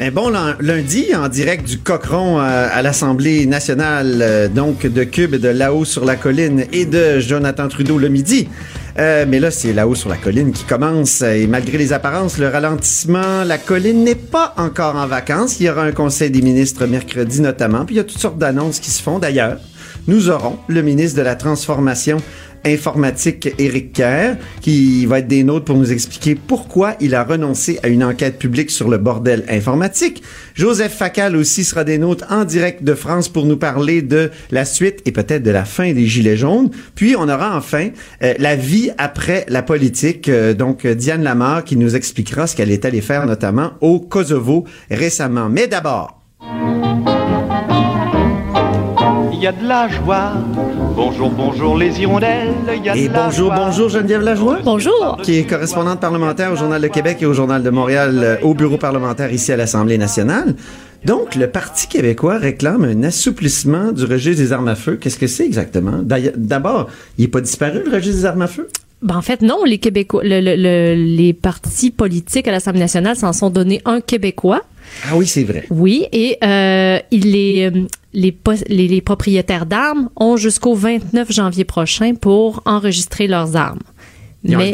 Un bon lundi en direct du Cochron euh, à l'Assemblée nationale, euh, donc de Cube et de là-haut sur la colline et de Jonathan Trudeau le midi. Euh, mais là, c'est là-haut sur la colline qui commence. Et malgré les apparences, le ralentissement, la colline n'est pas encore en vacances. Il y aura un conseil des ministres mercredi notamment. Puis il y a toutes sortes d'annonces qui se font. D'ailleurs, nous aurons le ministre de la Transformation informatique Éric Kerr, qui va être des nôtres pour nous expliquer pourquoi il a renoncé à une enquête publique sur le bordel informatique. Joseph Facal aussi sera des nôtres en direct de France pour nous parler de la suite et peut-être de la fin des Gilets jaunes. Puis on aura enfin euh, la vie après la politique. Euh, donc Diane Lamar qui nous expliquera ce qu'elle est allée faire notamment au Kosovo récemment. Mais d'abord... y a de la joie Bonjour, bonjour les hirondelles. Y a et bonjour, bonjour Geneviève Lajoie. Bonjour. Qui est correspondante parlementaire au Journal de Québec et au Journal de Montréal euh, au bureau parlementaire ici à l'Assemblée nationale. Donc, le Parti québécois réclame un assouplissement du registre des armes à feu. Qu'est-ce que c'est exactement? D'abord, il n'est pas disparu, le registre des armes à feu? Ben, en fait, non. Les Québécois, les partis politiques à l'Assemblée nationale s'en sont donné un Québécois. Ah oui, c'est vrai. Oui, et euh, il est les, les, propriétaires d'armes ont jusqu'au 29 janvier prochain pour enregistrer leurs armes. Ils mais,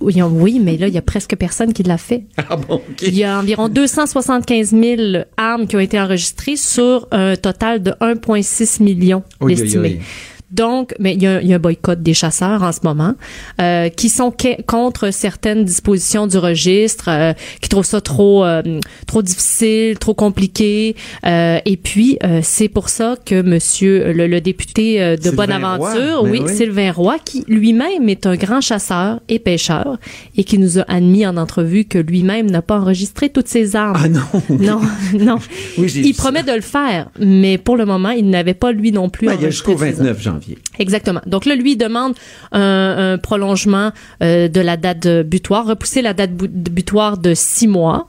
oui, oui, mais là, il y a presque personne qui l'a fait. Ah bon, Il y a environ 275 000 armes qui ont été enregistrées sur un total de 1,6 million estimé. Donc, mais il y, a, un boycott des chasseurs en ce moment euh, qui sont contre certaines dispositions du registre, euh, qui trouvent ça trop euh, trop difficile, trop compliqué. et puis, c'est pour ça que Monsieur le, député de Bonaventure, ben oui, Sylvain Roy, qui lui-même est un grand chasseur et pêcheur et qui nous a admis en entrevue que lui-même n'a pas enregistré toutes ses armes. Ah non, non, non. il promet de le faire, mais pour le moment, il n'avait pas lui non plus. Ben, il y a jusqu'au 29 janvier. Exactement. Donc là, lui demande un, prolongement euh, de la date butoir, repousser la date butoir de six mois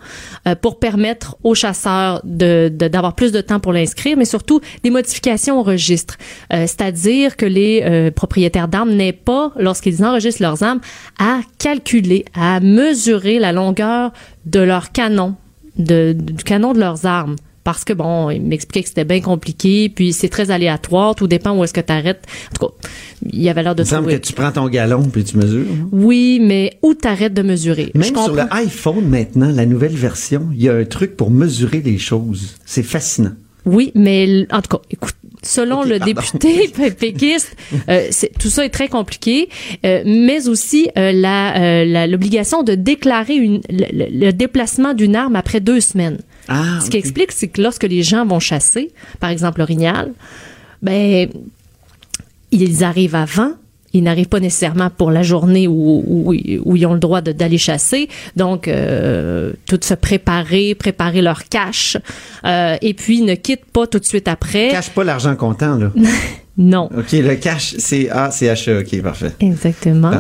euh, pour permettre aux chasseurs de d'avoir plus de temps pour l'inscrire, mais surtout des modifications au registre, euh, c'est-à-dire que les propriétaires d'armes n'aient pas, lorsqu'ils enregistrent leurs armes, à calculer, à mesurer la longueur de leur canon, du canon de leurs armes parce que bon, il m'expliquait que c'était bien compliqué, puis c'est très aléatoire, tout dépend où est-ce que tu arrêtes. En tout cas, il y avait l'air de Il semble que tu prends ton galon puis tu mesures. Oui, mais où t'arrêtes de mesurer? Même sur le iPhone maintenant, la nouvelle version, il y a un truc pour mesurer les choses. C'est fascinant. Oui, mais en tout cas, écoute, selon le député péquiste, euh, tout ça est très compliqué, euh, mais aussi euh, la l'obligation de déclarer une, le déplacement d'une arme après deux semaines. Ah, Ce qui explique, c'est que lorsque les gens vont chasser, par exemple l'orignal, ben ils arrivent avant, ils n'arrivent pas nécessairement pour la journée où, où, ils ont le droit d'aller chasser. Donc, euh, tout se préparer, préparer leur cache. Euh, et puis, ne quittent pas tout de suite après. Cache pas l'argent comptant, là. Non. OK, le cash, c'est A, c'est H, OK, parfait. Exactement.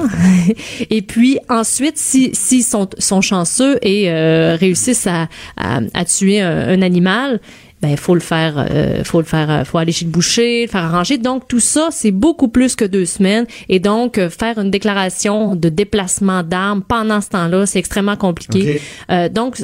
et puis ensuite, si s'ils sont, sont chanceux et euh, réussissent à, à, tuer un, animal, ben faut le faire, euh, faut le faire, euh, faut aller chez le boucher, le faire arranger. Donc tout ça, c'est beaucoup plus que deux semaines. Et donc euh, faire une déclaration de déplacement d'armes pendant ce temps-là, c'est extrêmement compliqué. donc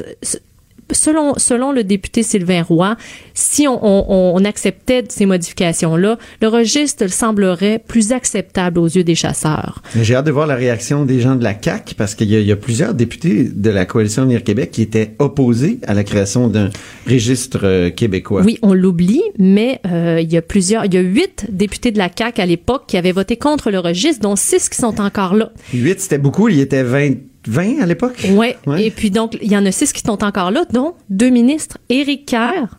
selon, selon le député Sylvain Roy, si on, on, on acceptait ces modifications-là, le registre semblerait plus acceptable aux yeux des chasseurs. J'ai hâte de voir la réaction des gens de la CAC parce qu'il y, y a plusieurs députés de la coalition Avenir Québec qui étaient opposés à la création d'un registre euh, québécois. Oui, on l'oublie, mais euh, il y a plusieurs, il y a huit députés de la CAQ à l'époque qui avaient voté contre le registre, dont six qui sont encore là. 8, c'était beaucoup. Il était 20, 20 à l'époque? Ouais. Ouais. Et puis donc, il y en a six qui sont encore là, dont deux ministres, Éric Kerr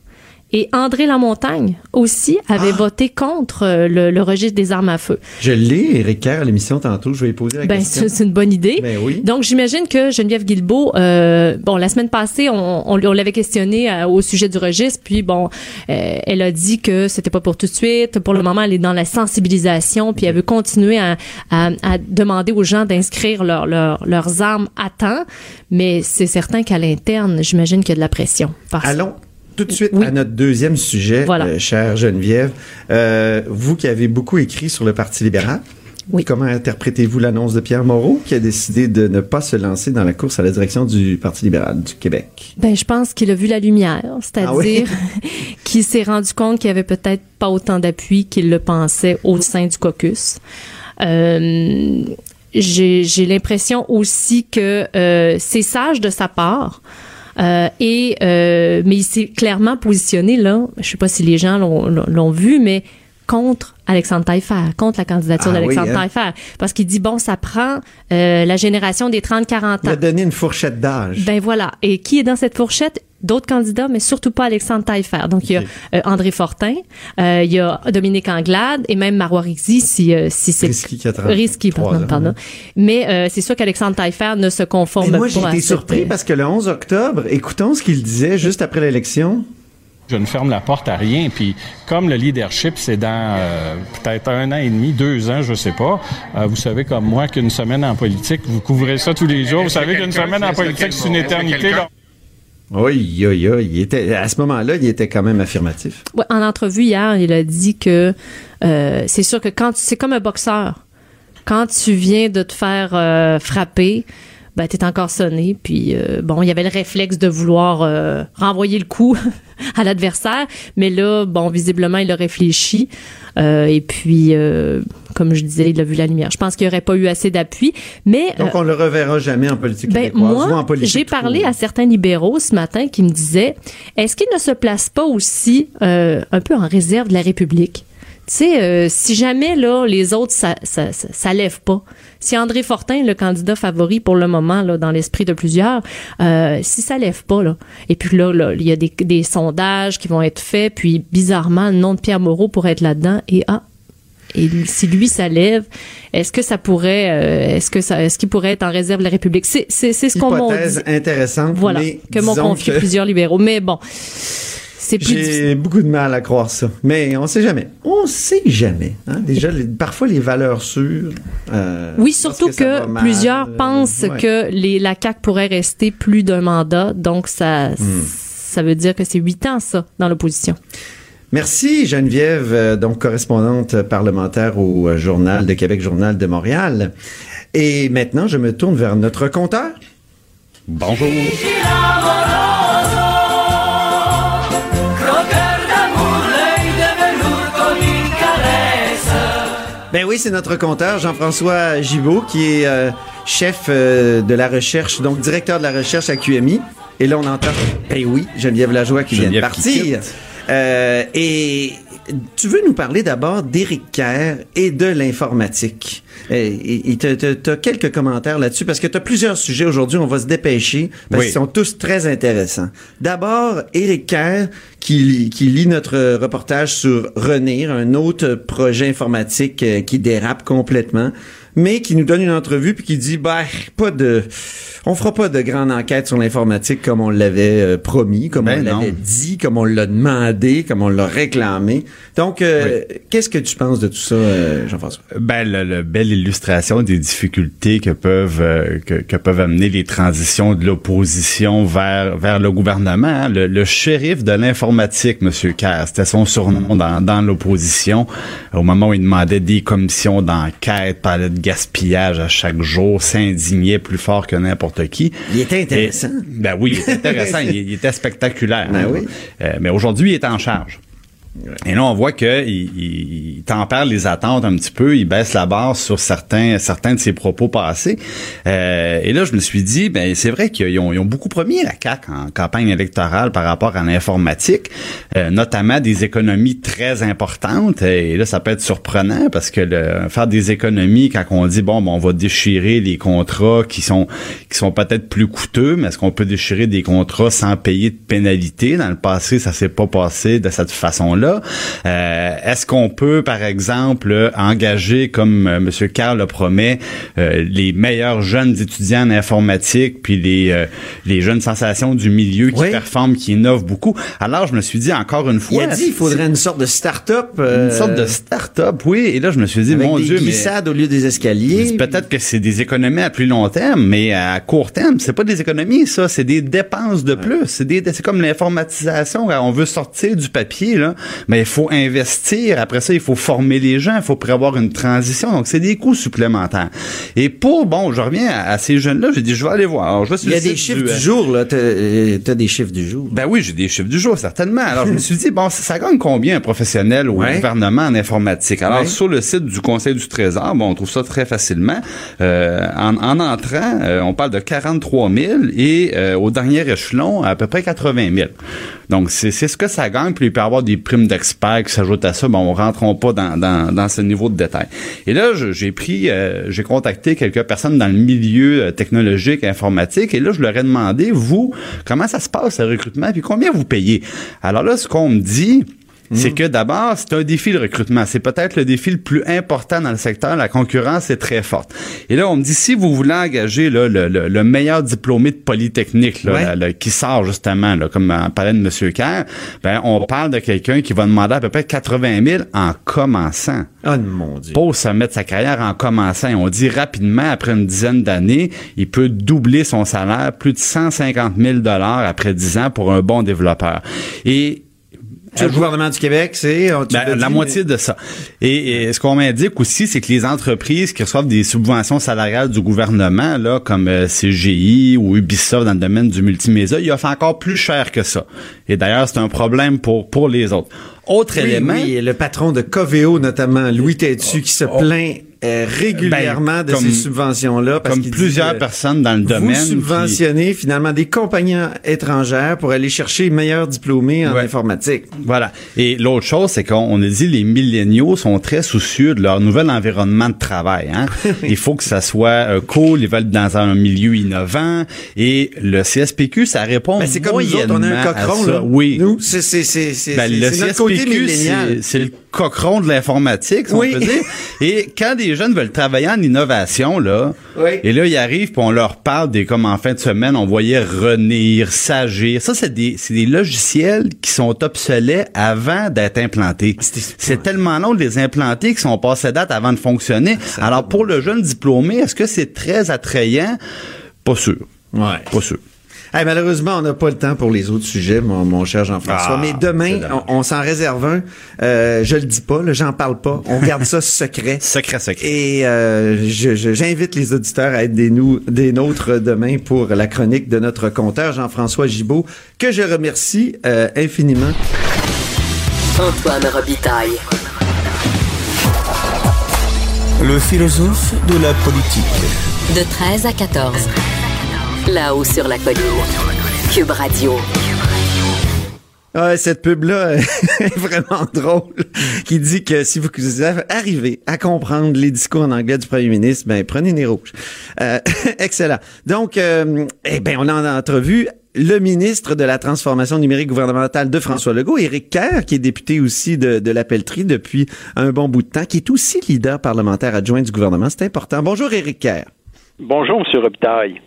et André Lamontagne aussi avaient Ah. voté contre euh, le, le registre des armes à feu. Je l'ai, Éric Kerr, à l'émission tantôt. Je vais lui poser la Ben, question. c'est une bonne idée. Ben oui. Donc, j'imagine que Geneviève Guilbeault, euh, bon, la semaine passée, on, on, on l'avait questionnée euh, au sujet du registre, puis bon, euh, elle a dit que c'était pas pour tout de suite. Pour le moment, elle est dans la sensibilisation, puis elle veut continuer à, à, à demander aux gens d'inscrire leur, leur- leurs armes à temps. Mais c'est certain qu'à l'interne, j'imagine qu'il y a de la pression. Parce- Allons tout de suite Oui. à notre deuxième sujet, Voilà. euh, chère Geneviève. Euh, vous qui avez beaucoup écrit sur le Parti libéral, Oui. comment interprétez-vous l'annonce de Pierre Moreau qui a décidé de ne pas se lancer dans la course à la direction du Parti libéral du Québec? Ben, je pense qu'il a vu la lumière, c'est-à-dire Ah oui? qu'il s'est rendu compte qu'il y avait peut-être pas autant d'appui qu'il le pensait au sein du caucus. Euh, j'ai l'impression aussi que euh, c'est sage de sa part. Euh, et euh, mais il s'est clairement positionné là. Je sais pas si les gens l'ont- vu, mais contre Alexandre Taillefer, contre la candidature Ah oui, d'Alexandre hein? Taillefer, parce qu'il dit bon, ça prend euh, la génération des 30-40 Il ans. a donné une fourchette d'âge. Ben voilà. Et qui est dans cette fourchette? D'autres candidats, mais surtout pas Alexandre Taillefer. Donc, il y a euh, André Fortin, euh, il y a Dominique Anglade et même Marois Rixi, si, euh, si c'est... Risky qui a 30 Risky, pardon. ans, pardon. hein. Mais euh, c'est sûr qu'Alexandre Taillefer ne se conforme Mais moi, pas j'ai à été surpris parce que le 11 octobre, écoutons ce qu'il disait juste après l'élection. Je ne ferme la porte à rien. Puis comme le leadership, c'est dans euh, peut-être un an et demi, deux ans, je sais pas. euh, vous savez comme moi qu'une semaine en politique, vous couvrez ça tous les jours. Vous savez qu'une semaine en politique, c'est une éternité. Oui, oui, oui. Il était, à ce moment-là, il était quand même affirmatif. En entrevue hier, il a dit que euh, c'est sûr que quand c'est comme un boxeur, quand tu viens de te faire euh, frapper, ben t'es encore sonné. Puis euh, bon, il y avait le réflexe de vouloir renvoyer le coup à l'adversaire, mais là, bon, visiblement, il a réfléchi. Euh, et puis, euh, comme je disais, il a vu la lumière. Je pense qu'il n'y aurait pas eu assez d'appui, mais Donc, on le reverra jamais en politique ben, québécoise ou en moi, politique. j'ai parlé à certains libéraux ce matin qui me disaient est-ce qu'ils ne se placent pas aussi euh, un peu en réserve de la République? Sais, euh, si jamais là les autres ça, ça, ça, ça lève pas, si André Fortin, le candidat favori pour le moment là dans l'esprit de plusieurs, euh, si ça lève pas là, et puis là là, il y a des, des sondages qui vont être faits, puis bizarrement le nom de Pierre Moreau pourrait être là-dedans et ah et si lui ça lève, est-ce que ça pourrait, euh, est-ce que ça, est-ce qu'il pourrait être en réserve de la République? C'est c'est c'est ce qu'on Hypothèse dit. intéressante, Voilà, mais que m'ont confié que plusieurs libéraux. Mais bon, c'est plus. J'ai beaucoup de mal à croire ça. Mais on sait jamais. On sait jamais. hein. Déjà, les- parfois, les valeurs sûres. euh, Oui, surtout que, plusieurs euh, pensent ouais. que les, la CAQ pourrait rester plus d'un mandat. Donc, ça, Hmm. ça veut dire que c'est huit ans, ça, dans l'opposition. Merci Geneviève, euh, donc correspondante parlementaire au Journal de Québec, Journal de Montréal. Et maintenant, je me tourne vers notre compteur. Bonjour. Ben oui, c'est notre compteur, Jean-François Gibault, qui est euh, chef euh, de la recherche, donc directeur de la recherche à QMI. Et là, on entend, ben oui, Geneviève Lajoie qui vient de partir. Euh, et tu veux nous parler d'abord d'Éric Kerr et de l'informatique. Et tu as quelques commentaires là-dessus parce que tu as plusieurs sujets aujourd'hui. On va se dépêcher parce Oui. qu'ils sont tous très intéressants. D'abord, Éric Kerr qui, lit- qui lit notre reportage sur Renir, un autre projet informatique euh, qui dérape complètement, mais qui nous donne une entrevue puis qui dit bah pas de on fera pas de grande enquête sur l'informatique comme on l'avait euh, promis, comme Ben on l'avait dit, comme on l'a demandé, comme on l'a réclamé. Donc euh, qu'est-ce que tu penses de tout ça euh, Jean-François? Ben, le, le belle illustration des difficultés que peuvent que, que peuvent amener les transitions de l'opposition vers vers le gouvernement. hein. Le, le shérif de l'informatique, Monsieur Kerr, c'était son surnom dans, dans l'opposition. Au moment où il demandait des commissions d'enquête, parlait de gaspillage à chaque jour, s'indignait plus fort que n'importe qui. Il était intéressant. Et- ben oui, il était intéressant, il, il était spectaculaire. Ben hein. oui. Euh, mais aujourd'hui, il est en charge. Et là, on voit que il, il, tempère les attentes un petit peu, il baisse la barre sur certains certains de ses propos passés. Euh, et là, je me suis dit, ben c'est vrai qu'ils ont, ont beaucoup promis la CAC en campagne électorale par rapport à l'informatique, euh, notamment des économies très importantes. Et là, ça peut être surprenant parce que le, faire des économies quand on dit bon, ben, on va déchirer les contrats qui sont qui sont peut-être plus coûteux, mais est-ce qu'on peut déchirer des contrats sans payer de pénalité? Dans le passé, ça s'est pas passé de cette façon-là. Euh, Est-ce qu'on peut, par exemple, engager, comme euh, M. Carl le promet, euh, les meilleurs jeunes étudiants en informatique, puis les, les jeunes sensations du milieu qui Oui. performent, qui innovent beaucoup? Alors, je me suis dit encore une Il fois... a dit qu'il faudrait une sorte de start-up. Une sorte de start-up, oui. Et là, je me suis dit, avec mon des Dieu, mais... glissades au lieu des escaliers. Peut-être que c'est des économies à plus long terme, mais à court terme, c'est pas des économies, ça, c'est des dépenses de plus. C'est comme l'informatisation. On veut sortir du papier, là, mais il faut investir. Après ça, il faut former les gens, il faut prévoir une transition. Donc, c'est des coûts supplémentaires. Et pour, bon, je reviens à, à ces jeunes-là, j'ai dit, je vais aller voir. Alors, je vais sur Il y a des chiffres du, du, jour, là. T'as euh, t'as des chiffres du jour. ben oui, j'ai des chiffres du jour, certainement. Alors, je me suis dit, bon, ça, gagne combien un professionnel au Ouais. gouvernement en informatique? Alors, Ouais. sur le site du Conseil du Trésor, bon, on trouve ça très facilement. Euh, en, en entrant, euh, on parle de 43 000 et euh, au dernier échelon, à peu près 80 000. Donc, c'est c'est ce que ça gagne. Puis, il peut y avoir des primes d'experts qui s'ajoutent à ça. Bon, on rentrons pas dans, dans, ce niveau de détail. Et là, j'ai pris, euh, j'ai contacté quelques personnes dans le milieu euh, technologique, informatique. Et là, je leur ai demandé, vous, comment ça se passe, le recrutement, puis combien vous payez? Alors là, ce qu'on me dit, c'est que d'abord, c'est un défi le recrutement. C'est peut-être le défi le plus important dans le secteur. La concurrence est très forte. Et là, on me dit, si vous voulez engager là, le, le- le meilleur diplômé de Polytechnique là, Ouais. qui sort justement, là, comme on parlait de M. Kerr, ben, on parle de quelqu'un qui va demander à peu près 80 000 en commençant Oh mon Dieu. pour se mettre sa carrière en commençant. Et on dit rapidement, après une dizaine d'années, il peut doubler son salaire, plus de 150 000 après 10 ans pour un bon développeur. Et Le gouvernement du Québec, c'est... tu ben, la moitié de ça. Et, et ce qu'on m'indique aussi, c'est que les entreprises qui reçoivent des subventions salariales du gouvernement, là, comme euh, CGI ou Ubisoft dans le domaine du multimédia, ils offrent encore plus cher que ça. Et d'ailleurs, c'est un problème pour pour les autres. Autre Oui, élément. oui, le patron de Coveo, notamment, Louis Tétu, qui se plaint euh, régulièrement Ben, de comme- ces subventions-là. parce comme dit, plusieurs personnes dans le Vous domaine. qui- subventionnez finalement des compagnies étrangères pour aller chercher les meilleurs diplômés en Ouais. informatique. Voilà. Et l'autre chose, c'est qu'on on a dit les milléniaux sont très soucieux de leur nouvel environnement de travail. Hein? Il faut que ça soit euh, cool, ils veulent être dans un milieu innovant. Et le CSPQ, ça répond Ben, c'est comme nous autres, on a un cochon, ça. là. Oui. Nous, c'est, c'est, c'est, c'est, Ben, le notre côté CSPQ, millénial. c'est- c'est le cochon de l'informatique, si Oui. on peut dire. Et quand des jeunes veulent travailler en innovation, là, Oui. et là, ils arrivent puis on leur parle des, comme en fin de semaine, on voyait Renir, Sagir. Ça, c'est des, c'est des logiciels qui sont obsolètes avant d'être implantés. C'est tellement long de les implanter qu'ils sont passés date avant de fonctionner. Alors, pour le jeune diplômé, est-ce que c'est très attrayant? Pas sûr. Ouais. Pas sûr. Hey, malheureusement, on n'a pas le temps pour les autres sujets, mon, mon cher Jean-François. Ah, Mais demain, on, on s'en réserve un. Euh, je le dis pas, là, j'en parle pas. On garde ça secret. Secret, secret. Et euh, je- je- j'invite les auditeurs à être des, nous, des nôtres demain pour la chronique de notre compteur Jean-François Gibault, que je remercie euh, infiniment. Antoine Robitaille. Le philosophe de la politique. De 13 à 14. Là-haut sur la colline. Cube Radio. Ouais, cette pub-là est vraiment drôle, qui dit que si vous arrivez à comprendre les discours en anglais du premier ministre, ben prenez les rouges. Euh, excellent. Donc, euh, eh ben, on a en entrevue le ministre de la Transformation numérique gouvernementale de François Legault, Éric Kerr, qui est député aussi de, de la Pelletrie depuis un bon bout de temps, qui est aussi leader parlementaire adjoint du gouvernement. C'est important. Bonjour, Éric Kerr. Bonjour, M. Robitaille.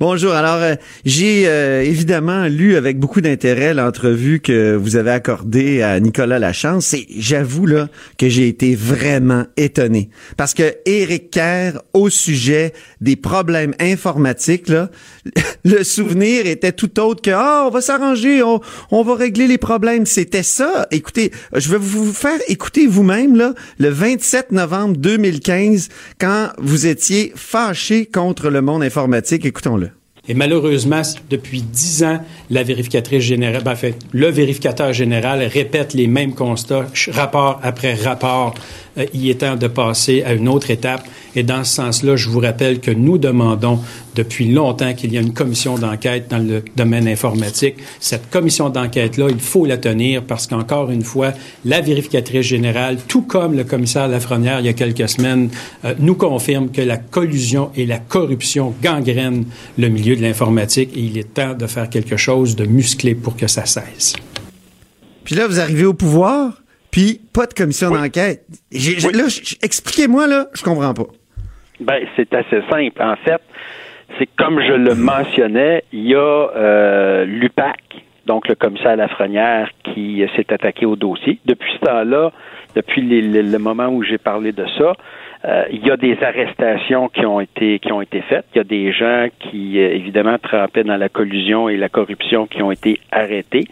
Bonjour. Alors, euh, j'ai euh, évidemment lu avec beaucoup d'intérêt l'entrevue que vous avez accordée à Nicolas Lachance et j'avoue là que j'ai été vraiment étonné parce que Éric Kerr au sujet des problèmes informatiques là, le souvenir était tout autre que ah on va s'arranger, on, va régler les problèmes. C'était ça. Écoutez, je vais vous faire écouter vous-même là le 27 novembre 2015 quand vous étiez fâché contre le monde informatique. Écoutons-le. Et malheureusement, depuis dix ans, la vérificatrice générale, ben, en fait, le vérificateur général répète les mêmes constats, rapport après rapport, il est temps de passer à une autre étape. Et dans ce sens-là, je vous rappelle que nous demandons depuis longtemps qu'il y a une commission d'enquête dans le domaine informatique. Cette commission d'enquête-là, il faut la tenir parce qu'encore une fois, la vérificatrice générale, tout comme le commissaire Lafrenière il y a quelques semaines, euh, nous confirme que la collusion et la corruption gangrènent le milieu de l'informatique et il est temps de faire quelque chose de musclé pour que ça cesse. Puis là, vous arrivez au pouvoir, puis pas de commission d'enquête. J'ai- j'ai- Là, expliquez-moi, là, je comprends pas. Ben, c'est assez simple. En fait, c'est comme je le mentionnais, il y a euh, l'UPAC, donc le commissaire Lafrenière, qui euh, s'est attaqué au dossier. Depuis ce temps-là, depuis le, moment où j'ai parlé de ça, euh, il y a des arrestations qui ont été qui ont été faites. Il y a des gens qui évidemment trempaient dans la collusion et la corruption qui ont été arrêtés.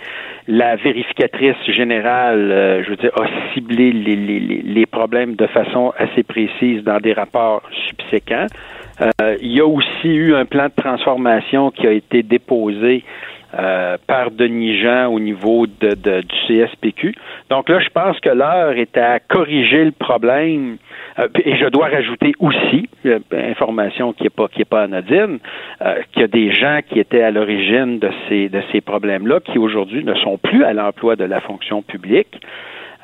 La vérificatrice générale, je veux dire, a ciblé les, les- les problèmes de façon assez précise dans des rapports subséquents. Euh, il y a aussi eu un plan de transformation qui a été déposé euh, par Denis Jean au niveau de, de- du CSPQ. Donc là, je pense que l'heure est à corriger le problème. Euh, et je dois rajouter aussi, euh, information qui n'est pas qui est pas anodine, euh, qu'il y a des gens qui étaient à l'origine de ces de ces problèmes-là qui aujourd'hui ne sont plus à l'emploi de la fonction publique.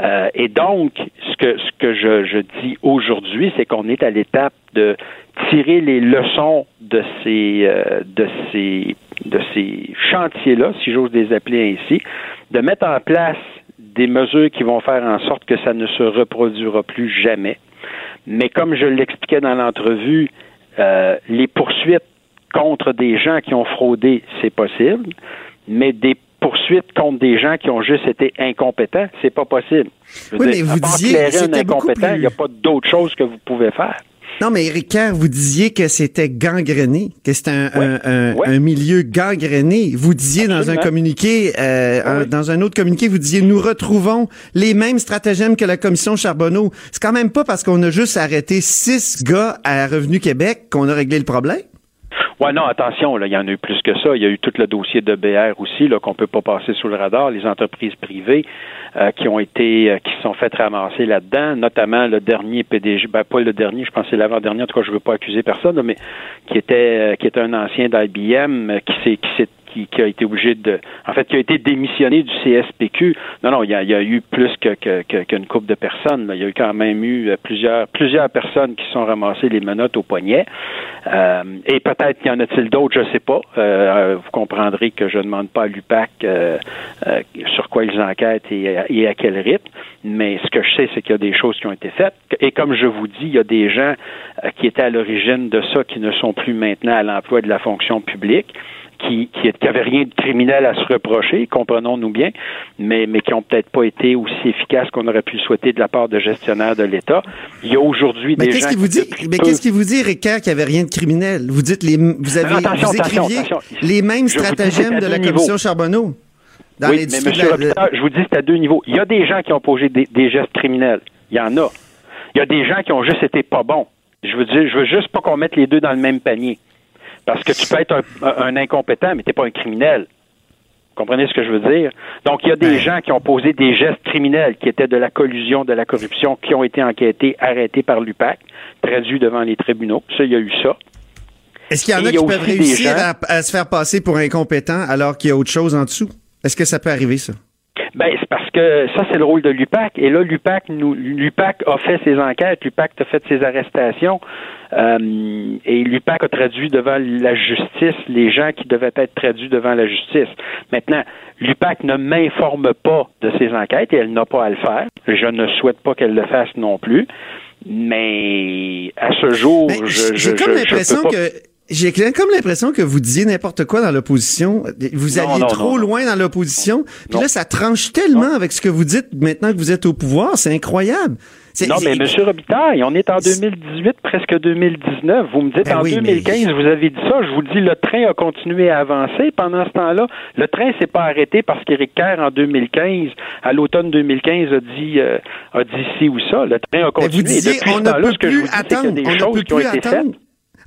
Euh, et donc, ce que je, dis aujourd'hui, c'est qu'on est à l'étape de tirer les leçons de ces euh, de ces de ces chantiers-là, si j'ose les appeler ainsi, de mettre en place des mesures qui vont faire en sorte que ça ne se reproduira plus jamais. Mais comme je l'expliquais dans l'entrevue, euh, les poursuites contre des gens qui ont fraudé, c'est possible, mais des poursuites contre des gens qui ont juste été incompétents, c'est pas possible. Je Oui, dire, mais à vous part disiez un c'était beaucoup incompétent, il n'y a pas d'autre chose que vous pouvez faire. Non, mais Éric Kerr, vous disiez que c'était gangréné, que c'était un, un- milieu gangréné. Vous disiez dans un communiqué, euh, un- dans un autre communiqué, vous disiez nous retrouvons les mêmes stratagèmes que la commission Charbonneau. C'est quand même pas parce qu'on a juste arrêté six gars à Revenu Québec qu'on a réglé le problème. Ouais, non, attention, là, il y en a eu plus que ça. Il y a eu tout le dossier de BR aussi, là, qu'on peut pas passer sous le radar. Les entreprises privées euh, qui ont été, euh, qui sont faites ramasser là-dedans, notamment le dernier PDG, ben pas le dernier, je pense que c'est l'avant-dernier. En tout cas, je veux pas accuser personne, là, mais qui était, euh, qui était un ancien d'IBM, euh, qui s'est, qui s'est qui, a été obligé de, en fait, qui a été démissionné du CSPQ. Non, non, il y a, eu plus qu'une couple de personnes. Il y a eu quand même eu euh, plusieurs, plusieurs personnes qui sont ramassées les menottes au poignet. Euh, et peut-être qu'il y en a-t-il d'autres, je sais pas. Euh, vous comprendrez que je ne demande pas à l'UPAC sur quoi ils enquêtent et, à- et à quel rythme. Mais ce que je sais, c'est qu'il y a des choses qui ont été faites. Et comme je vous dis, il y a des gens qui étaient à l'origine de ça qui ne sont plus maintenant à l'emploi de la fonction publique qui qui, qui avaient rien de criminel à se reprocher, comprenons-nous bien, mais mais qui ont peut-être pas été aussi efficaces qu'on aurait pu le souhaiter de la part de gestionnaires de l'État. Il y a aujourd'hui Mais des qu'est-ce gens qui vous dit, mais qu'est-ce qui vous dit, Éric Kerr, qu'il n'y avait rien de criminel? Vous dites les, vous avez, Non, attention, vous attention, écriviez attention. les mêmes Je stratagèmes de la commission. Charbonneau. Dans oui, les mais monsieur la- Robitaille, je vous dis, c'est à deux niveaux. Il y a des gens qui ont posé des, des gestes criminels. Il y en a. Il y a des gens qui ont juste été pas bons. Je veux dire, je veux juste pas qu'on mette les deux dans le même panier. Parce que tu peux être un, un incompétent, mais t'es pas un criminel. Vous comprenez ce que je veux dire? Donc, il y a des gens qui ont posé des gestes criminels qui étaient de la collusion, de la corruption, qui ont été enquêtés, arrêtés par l'UPAC, traduits devant les tribunaux. Ça, il y a eu ça. Est-ce qu'il y en a qui peuvent réussir gens- à, à se faire passer pour incompétents alors qu'il y a autre chose en dessous? Est-ce que ça peut arriver, ça? Ben, c'est parce que ça, c'est le rôle de l'UPAC. Et là, l'UPAC nous, l'UPAC a fait ses enquêtes, l'UPAC a fait ses arrestations, euh, et l'UPAC a traduit devant la justice les gens qui devaient être traduits devant la justice. Maintenant, l'UPAC ne m'informe pas de ses enquêtes et elle n'a pas à le faire. Je ne souhaite pas qu'elle le fasse non plus. Mais à ce jour, je, J'ai je- comme je- je l'impression peux pas- que j'ai comme l'impression que vous disiez n'importe quoi dans l'opposition. Vous alliez non, trop non, loin dans l'opposition. Puis là, ça tranche tellement avec ce que vous dites maintenant que vous êtes au pouvoir. C'est incroyable. Non, mais M. Robitaille, on est en 2018, presque 2019. Vous me dites Ben en oui, mais- 2015, vous avez dit ça. Je vous dis, le train a continué à avancer. Pendant ce temps-là, le train s'est pas arrêté parce qu'Éric Kerr, en 2015, à l'automne 2015, a dit, euh, a dit ci ou ça. Le train a Mais continué. vous disiez, on ne peut plus attendre. des On ne choses peut qui ont plus été attendre.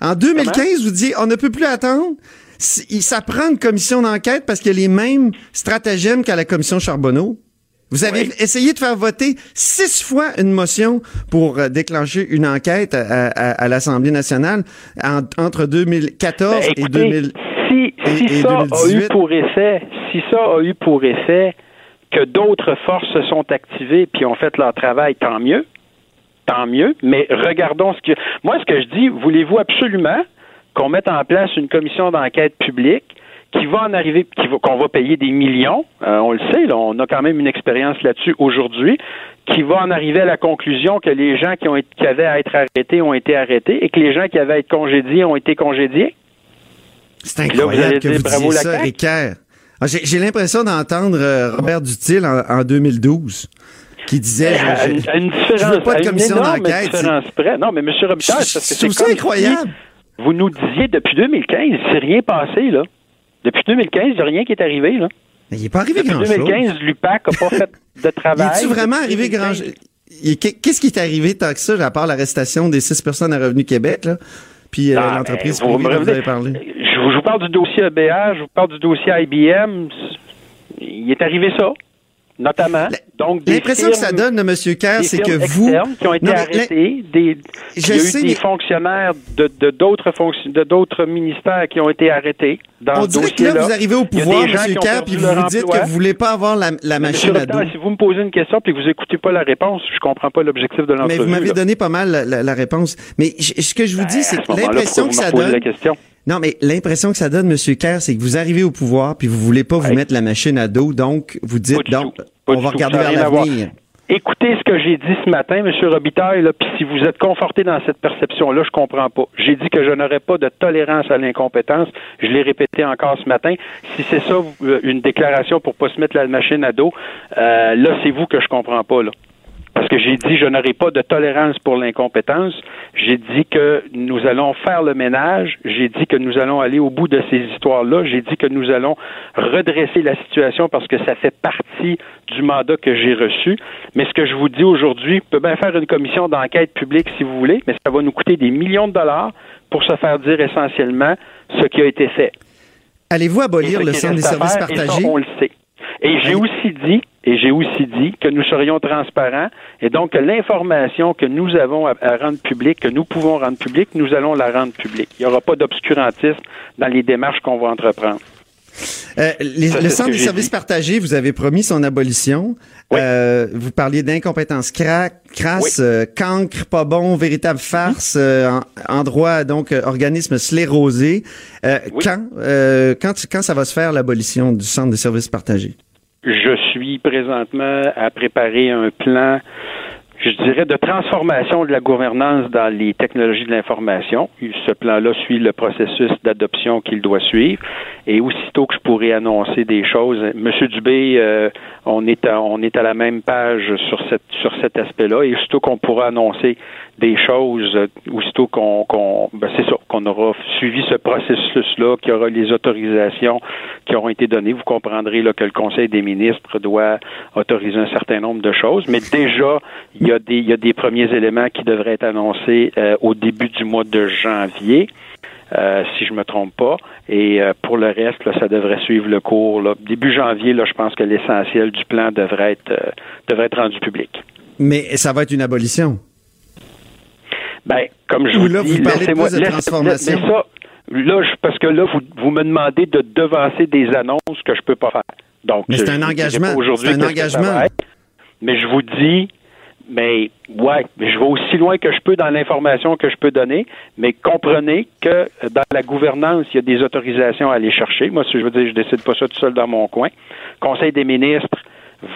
En 2015, vous disiez, on ne peut plus attendre. Si- Ça prend une commission d'enquête parce qu'il y a les mêmes stratagèmes qu'à la commission Charbonneau. Vous avez Oui. essayé de faire voter six fois une motion pour euh, déclencher une enquête à, à- à l'Assemblée nationale en- entre 2014 Ben, et écoutez, 2000. si, et- si et ça a 2018. eu pour effet, si ça a eu pour effet que d'autres forces se sont activées puis ont fait leur travail, tant mieux, tant mieux. Mais regardons ce que moi ce que je dis, voulez-vous absolument qu'on mette en place une commission d'enquête publique qui va en arriver, qui va- qu'on va payer des millions, euh, on le sait, là, on a quand même une expérience là-dessus aujourd'hui, qui va en arriver à la conclusion que les gens qui, ont été, qui avaient à être arrêtés ont été arrêtés et que les gens qui avaient à être congédiés ont été congédiés? C'est Puis là, vous incroyable que vous bravo disiez la ça. Ricard. Ah, J'ai l'impression d'entendre euh, Robert Dutil en, en 2012 qui disait je- je- une- à une je différence, veux pas de commission d'enquête. différence près. Non, mais M. Robitaille, Je- c'est parce que je c'est ça incroyable. si vous nous disiez depuis 2015, il s'est rien passé, là. Depuis 2015, il n'y a rien qui est arrivé, là. Mais il n'est pas arrivé Depuis grand-chose. 2015, l'UPAC n'a pas fait de Il travail. est-tu vraiment Depuis arrivé grand 2015. il- Qu'est-ce qui est arrivé tant que ça, à part l'arrestation des six personnes à Revenu Québec, là? Puis euh, l'entreprise ben, vous dont vous avez parlé? Je vous, je vous parle du dossier EBA, je vous parle du dossier IBM. Il est arrivé ça, notamment. Donc, L'impression que ça donne, là, M. Kerr, c'est que vous... qui ont été Non, mais arrêtés, des, Je il y a eu sais, des mais- fonctionnaires de d'autres fonction- de d'autres ministères qui ont été arrêtés dans On dirait que là, dossier-là. vous arrivez au pouvoir, M. Kerr, puis vous vous dites que vous voulez pas avoir la, la Mais machine Monsieur à dos. Si vous me posez une question puis que vous écoutez pas la réponse, je comprends pas l'objectif de Mais l'entrevue. vous m'avez là. donné pas mal la, la- la réponse. Mais je- ce que je vous dis, c'est Ben, À que ce moment-là, l'impression que ça donne... Non, mais l'impression que ça donne, M. Kerr, c'est que vous arrivez au pouvoir, puis vous voulez pas vous mettre la machine à dos, donc vous dites, donc, on va regarder vers l'avenir. Écoutez ce que j'ai dit ce matin, M. Robitaille, puis si vous êtes conforté dans cette perception-là, je comprends pas. J'ai dit que je n'aurais pas de tolérance à l'incompétence. Je l'ai répété encore ce matin. Si c'est ça, euh, une déclaration pour pas se mettre la machine à dos, euh, là, c'est vous que je comprends pas, là. Parce que j'ai dit je n'aurai pas de tolérance pour l'incompétence. J'ai dit que nous allons faire le ménage. J'ai dit que nous allons aller au bout de ces histoires-là. J'ai dit que nous allons redresser la situation parce que ça fait partie du mandat que j'ai reçu. Mais ce que je vous dis aujourd'hui, peut bien faire une commission d'enquête publique si vous voulez, mais ça va nous coûter des millions de dollars pour se faire dire essentiellement ce qui a été fait. Allez-vous abolir le centre des services ça, partagés? on le sait. Et j'ai aussi dit, et j'ai aussi dit que nous serions transparents, et donc que l'information que nous avons à, à rendre publique, que nous pouvons rendre publique, nous allons la rendre publique. Il n'y aura pas d'obscurantisme dans les démarches qu'on va entreprendre. Euh, les- Ça, le centre des services dit. partagés, vous avez promis son abolition. Oui. Euh, vous parliez d'incompétence cra- crasse, Oui. euh, cancre, pas bon, véritable farce, euh, en, endroit donc organisme sclérosé. Oui. Quand, quand, quand ça va se faire l'abolition du centre des services partagés? Je suis présentement à préparer un plan, je dirais, de transformation de la gouvernance dans les technologies de l'information. Ce plan-là suit le processus d'adoption qu'il doit suivre. Et aussitôt que je pourrai annoncer des choses, Monsieur Dubé, euh, on est à, on est à la même page sur cette sur cet aspect-là. Et aussitôt qu'on pourra annoncer des choses, euh, aussitôt qu'on qu'on ben c'est qu'on aura suivi ce processus-là, qu'il y aura les autorisations qui auront été données, vous comprendrez là, que le Conseil des ministres doit autoriser un certain nombre de choses. Mais déjà, il y a des, il y a des premiers éléments qui devraient être annoncés euh, au début du mois de janvier. euh, si je me trompe pas. Et pour le reste, ça devrait suivre le cours. Là. Début janvier, là, je pense que l'essentiel du plan devrait être, devrait être rendu public. Mais ça va être une abolition. Ben, comme je Ou vous là, dis, vous parlez de plus de ça, là, je- parce que là, vous, vous me demandez de devancer des annonces que je peux pas faire. Donc, Mais c'est un engagement. aujourd'hui C'est un engagement. Mais je vous dis, mais ouais, mais je vais aussi loin que je peux dans l'information que je peux donner, mais comprenez que euh, dans la gouvernance, il y a des autorisations à aller chercher. Moi, si je veux dire, je décide pas ça tout seul dans mon coin. Conseil des ministres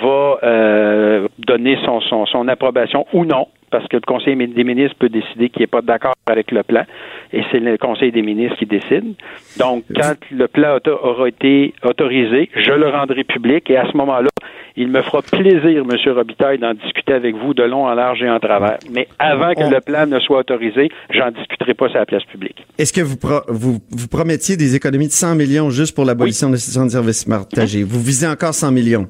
va euh, donner son, son, son approbation ou non parce que le Conseil des ministres peut décider qu'il n'est pas d'accord avec le plan et c'est le Conseil des ministres qui décide. Donc, quand le plan aura été autorisé, je le rendrai public et à ce moment-là, il me fera plaisir, M. Robitaille, d'en discuter avec vous de long en large et en travers. Mais avant que le plan ne soit autorisé, j'en discuterai pas sur la place publique. Est-ce que vous, vous, vous, promettiez des économies de 100 millions juste pour l'abolition des stations de services partagés? Vous visez encore 100 millions?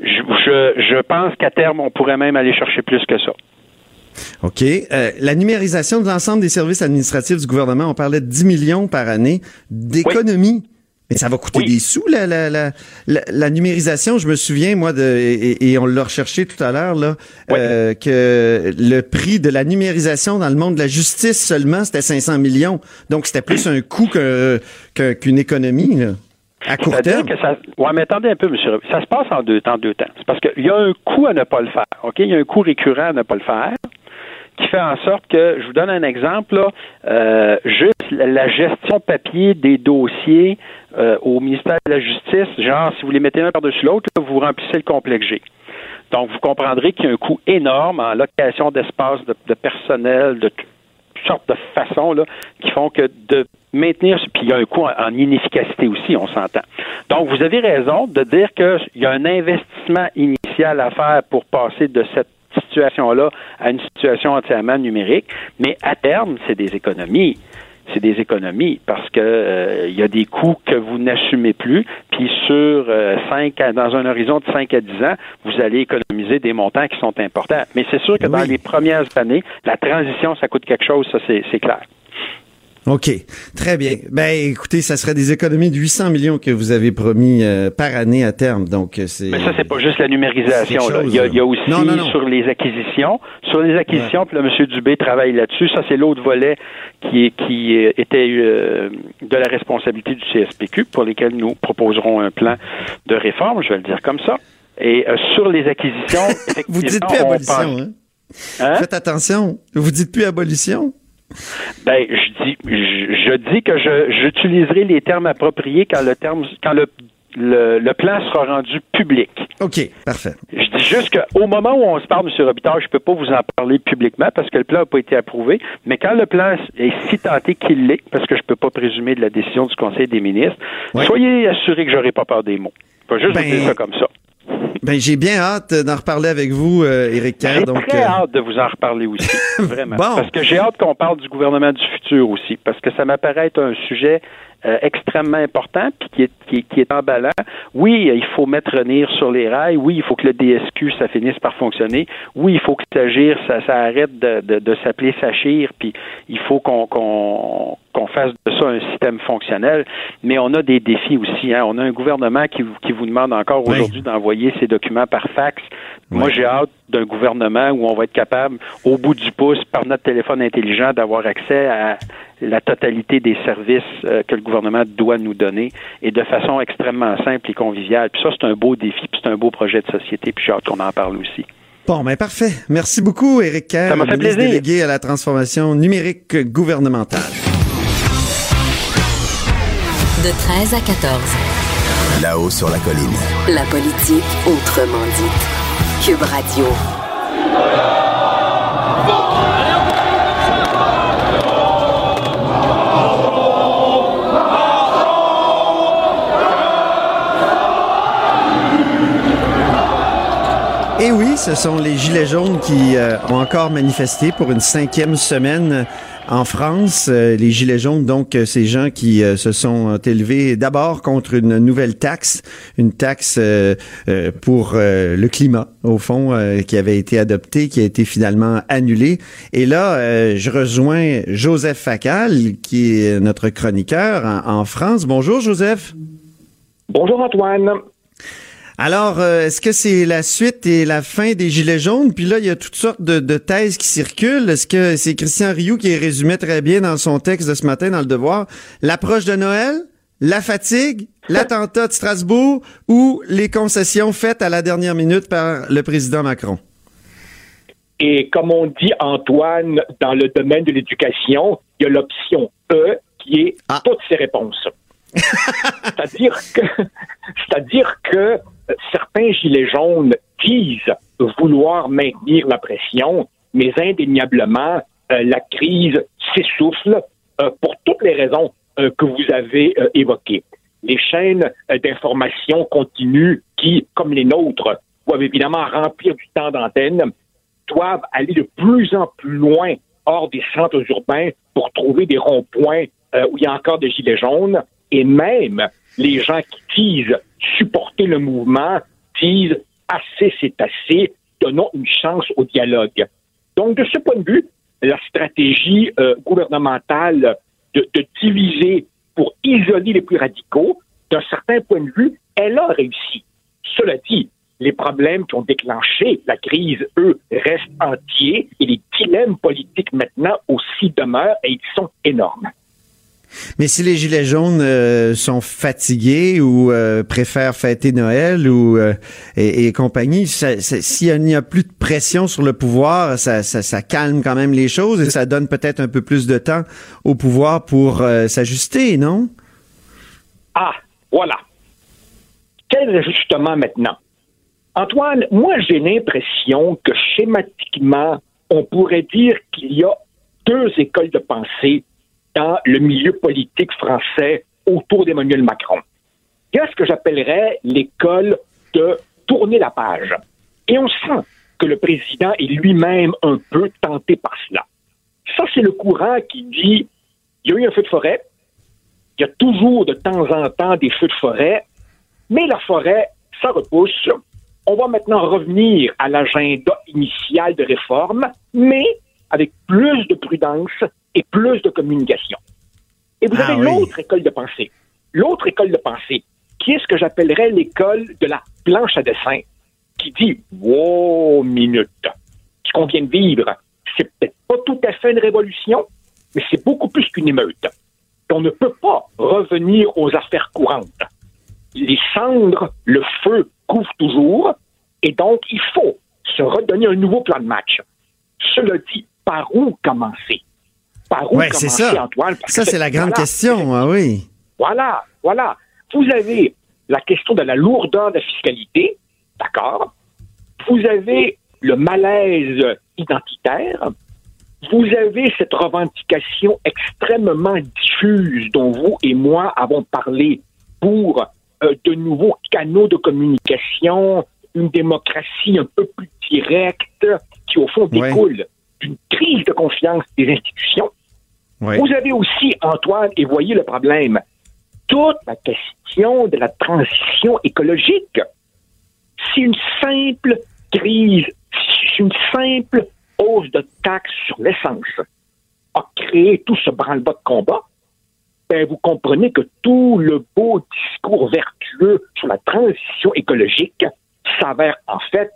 Je, je, pense qu'à terme, on pourrait même aller chercher plus que ça. OK. Euh, la numérisation de l'ensemble des services administratifs du gouvernement, on parlait de 10 millions par année d'économies. Mais ça va coûter des sous, la, la, la, la, numérisation. Je me souviens, moi, de, et, on l'a recherché tout à l'heure, là, euh, que le prix de la numérisation dans le monde de la justice seulement, c'était 500 millions. Donc, c'était plus un coût qu'une économie. Là. À court terme. Que ça... Ouais, mais attendez un peu, monsieur. Ça se passe en deux temps, deux temps. C'est parce qu'il y a un coût à ne pas le faire. OK? Il y a un coût récurrent à ne pas le faire qui fait en sorte que, je vous donne un exemple, là, euh, juste la gestion papier des dossiers euh, au ministère de la Justice, genre, si vous les mettez l'un par-dessus l'autre, vous remplissez le complexe G. Donc, vous comprendrez qu'il y a un coût énorme en location d'espace, de, personnel, de toutes sortes de façons là, qui font que de maintenir, puis il y a un coût en, inefficacité aussi, on s'entend. Donc, vous avez raison de dire qu'il y a un investissement initial à faire pour passer de cette situation-là à une situation entièrement numérique, mais à terme, c'est des économies c'est des économies parce que euh, il y a des coûts que vous n'assumez plus, puis sur euh, dans un horizon de 5 à 10 ans, vous allez économiser des montants qui sont importants. Mais c'est sûr que dans les premières années, la transition, ça coûte quelque chose, ça c'est clair. OK. Très bien. Ben, écoutez, ça serait des économies de 800 millions que vous avez promis euh, par année à terme. Donc, euh, c'est. Mais ça, c'est pas juste la numérisation. il, y a, aussi sur les acquisitions. Sur les acquisitions, puis là, M. Dubé travaille là-dessus. Ça, c'est l'autre volet qui, qui était euh, de la responsabilité du CSPQ, pour lesquels nous proposerons un plan de réforme, je vais le dire comme ça. Et sur les acquisitions, vous dites plus abolition, hein? hein? Faites attention. Vous dites plus abolition? Ben, je dis, je, dis que j'utiliserai les termes appropriés quand le terme, quand le, le, plan sera rendu public. OK, parfait. Je dis juste qu'au moment où on se parle, M. Robitaille, je ne peux pas vous en parler publiquement parce que le plan n'a pas été approuvé, mais quand le plan est si tenté qu'il l'est, parce que je ne peux pas présumer de la décision du Conseil des ministres, soyez assurés que j'aurai pas peur des mots. Je vais juste vous dire ben, ça comme ça. Ben, j'ai bien hâte d'en reparler avec vous, euh, Éric Kerr. J'ai très euh, hâte de vous en reparler aussi, vraiment. Parce que j'ai hâte qu'on parle du gouvernement du futur aussi, parce que ça m'apparaît être un sujet euh, extrêmement important puis qui est, qui, qui est emballant. Oui, il faut mettre Renir sur les rails. Oui, il faut que le DSQ, ça finisse par fonctionner. Oui, il faut que Sagir, ça, ça arrête de, de, de s'appeler Sachir, puis il faut qu'on qu'on fasse de ça un système fonctionnel. Mais on a des défis aussi. Hein. On a un gouvernement qui, qui vous demande encore aujourd'hui d'envoyer ses documents par fax. Moi, j'ai hâte d'un gouvernement où on va être capable, au bout du pouce, par notre téléphone intelligent, d'avoir accès à la totalité des services euh, que le gouvernement doit nous donner et de façon extrêmement simple et conviviale. Puis ça, c'est un beau défi, puis c'est un beau projet de société, puis j'ai hâte qu'on en parle aussi. Bon, ben parfait. Merci beaucoup, Éric Kerr, ministre délégué à la transformation numérique gouvernementale. De 13 à 14. Là-haut sur la colline. La politique autrement dit. Cube Radio. Et oui, ce sont les Gilets jaunes qui euh, ont encore manifesté pour une cinquième semaine en France. Euh, les Gilets jaunes, donc, euh, ces gens qui se sont élevés d'abord contre une nouvelle taxe, une taxe pour le climat, au fond, qui avait été adoptée, qui a été finalement annulée. Et là, je rejoins Joseph Facal, qui est notre chroniqueur en France. Bonjour, Joseph. Bonjour, Antoine. Alors, euh, est-ce que c'est la suite et la fin des Gilets jaunes? Puis là, il y a toutes sortes de, thèses qui circulent. Est-ce que c'est Christian Rioux qui résumait très bien dans son texte de ce matin dans Le Devoir? L'approche de Noël, la fatigue, l'attentat de Strasbourg ou les concessions faites à la dernière minute par le président Macron? Et comme on dit, Antoine, dans le domaine de l'éducation, il y a l'option E qui est ah. toutes ces réponses. c'est-à-dire que, c'est-à-dire que certains gilets jaunes disent vouloir maintenir la pression, mais indéniablement, euh, la crise s'essouffle euh, pour toutes les raisons euh, que vous avez évoquées. Les chaînes d'information continues qui, comme les nôtres, doivent évidemment remplir du temps d'antenne, doivent aller de plus en plus loin hors des centres urbains pour trouver des ronds-points où il y a encore des gilets jaunes. Et même les gens qui disent supporter le mouvement disent assez, c'est assez, donnons une chance au dialogue. Donc, de ce point de vue, la stratégie euh, gouvernementale de, de, diviser pour isoler les plus radicaux, d'un certain point de vue, elle a réussi. Cela dit, les problèmes qui ont déclenché la crise, eux, restent entiers et les dilemmes politiques maintenant aussi demeurent et ils sont énormes. Mais si les Gilets jaunes euh, sont fatigués ou euh, préfèrent fêter Noël ou euh, et, compagnie, s'il n'y a plus de pression sur le pouvoir, ça, calme quand même les choses et ça donne peut-être un peu plus de temps au pouvoir pour s'ajuster, non? Ah, voilà. Quel ajustement maintenant? Antoine, moi j'ai l'impression que schématiquement, on pourrait dire qu'il y a deux écoles de pensée dans le milieu politique français autour d'Emmanuel Macron. Il y a ce que j'appellerais l'école de tourner la page? Et on sent que le président est lui-même un peu tenté par cela. Ça, c'est le courant qui dit il y a eu un feu de forêt, il y a toujours de temps en temps des feux de forêt, mais la forêt, ça repousse. On va maintenant revenir à l'agenda initial de réforme, mais avec plus de prudence et plus de communication. Et vous avez ah l'autre école de pensée. L'autre école de pensée, qui est ce que j'appellerais l'école de la planche à dessin, qui dit Wow, minute, ce qu'on vient de vivre, c'est peut-être pas tout à fait une révolution, mais c'est beaucoup plus qu'une émeute. On ne peut pas revenir aux affaires courantes. Les cendres, le feu couvrent toujours, et donc il faut se redonner un nouveau plan de match. Cela dit, par où commencer? Par où commencer, ça. Antoine? ça, c'est la grande question, ah oui. Voilà, voilà. Vous avez la question de la lourdeur de la fiscalité, d'accord? Vous avez le malaise identitaire. Vous avez cette revendication extrêmement diffuse dont vous et moi avons parlé pour euh, de nouveaux canaux de communication, une démocratie un peu plus directe qui, au fond, découle d'une crise de confiance des institutions. Vous avez aussi, Antoine, et voyez le problème, toute la question de la transition écologique. C'est une simple crise, c'est une simple hausse de taxes sur l'essence a créé tout ce branle-bas de combat, ben vous comprenez que tout le beau discours vertueux sur la transition écologique s'avère en fait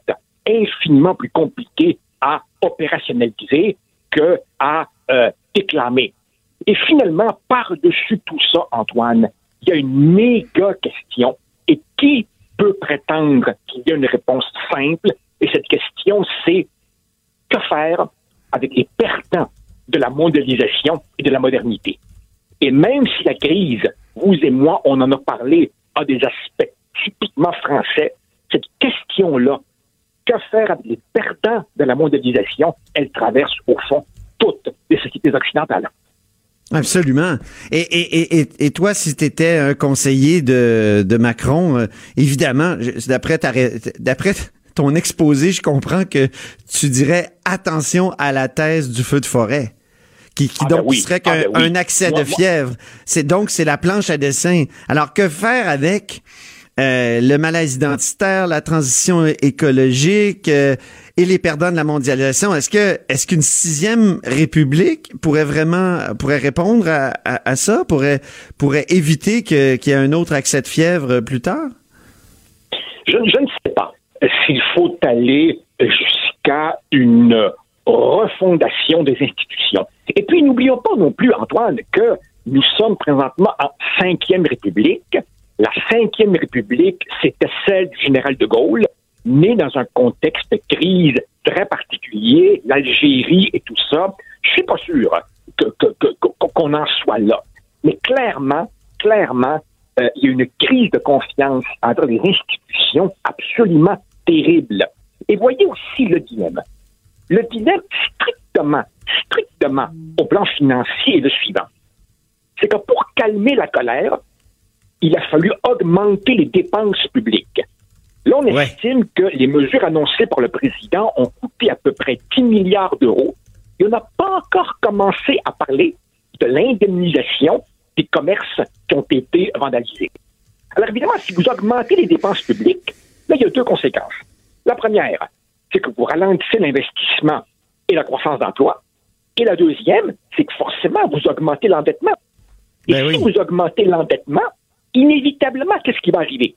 infiniment plus compliqué à opérationnaliser que à euh, déclamer. Et finalement, par-dessus tout ça, Antoine, il y a une méga question. Et qui peut prétendre qu'il y a une réponse simple? Et cette question, c'est que faire avec les perdants de la mondialisation et de la modernité? Et même si la crise, vous et moi, on en a parlé, a des aspects typiquement français, cette question-là que faire avec les perdants de la mondialisation? Elle traverse, au fond, toutes les sociétés occidentales. Absolument. Et, et, et, et toi, si tu étais un conseiller de, de Macron, euh, évidemment, d'après d'après ton exposé, je comprends que tu dirais attention à la thèse du feu de forêt. Qui, qui ah, ben donc serait ah, qu'un ben accès de fièvre. C'est donc c'est la planche à dessin. Alors que faire avec? Euh, le malaise identitaire, la transition écologique euh, et les perdants de la mondialisation. Est-ce que est-ce qu'une sixième république pourrait vraiment pourrait répondre à, à, ça, pourrait pourrait éviter qu'il y ait un autre accès de fièvre plus tard? Je, je ne sais pas s'il faut aller jusqu'à une refondation des institutions. Et puis n'oublions pas non plus, Antoine, que nous sommes présentement en cinquième république la Cinquième République, c'était celle du général de Gaulle, né dans un contexte de crise très particulier, l'Algérie et tout ça. Je suis pas sûr qu'on en soit là. Mais clairement, clairement, euh, il y a une crise de confiance entre les institutions absolument terrible. Et voyez aussi le dilemme. Le dilemme, strictement, strictement, au plan financier, est le suivant. C'est que pour calmer la colère, il a fallu augmenter les dépenses publiques. Là, on estime que les mesures annoncées par le président ont coûté à peu près 10 milliards d'euros et on n'a pas encore commencé à parler de l'indemnisation des commerces qui ont été vandalisés. Alors évidemment, si vous augmentez les dépenses publiques, là, il y a deux conséquences. La première, c'est que vous ralentissez l'investissement et la croissance d'emploi. Et la deuxième, c'est que forcément, vous augmentez l'endettement. Et Ben si vous augmentez l'endettement, inévitablement, qu'est-ce qui va arriver?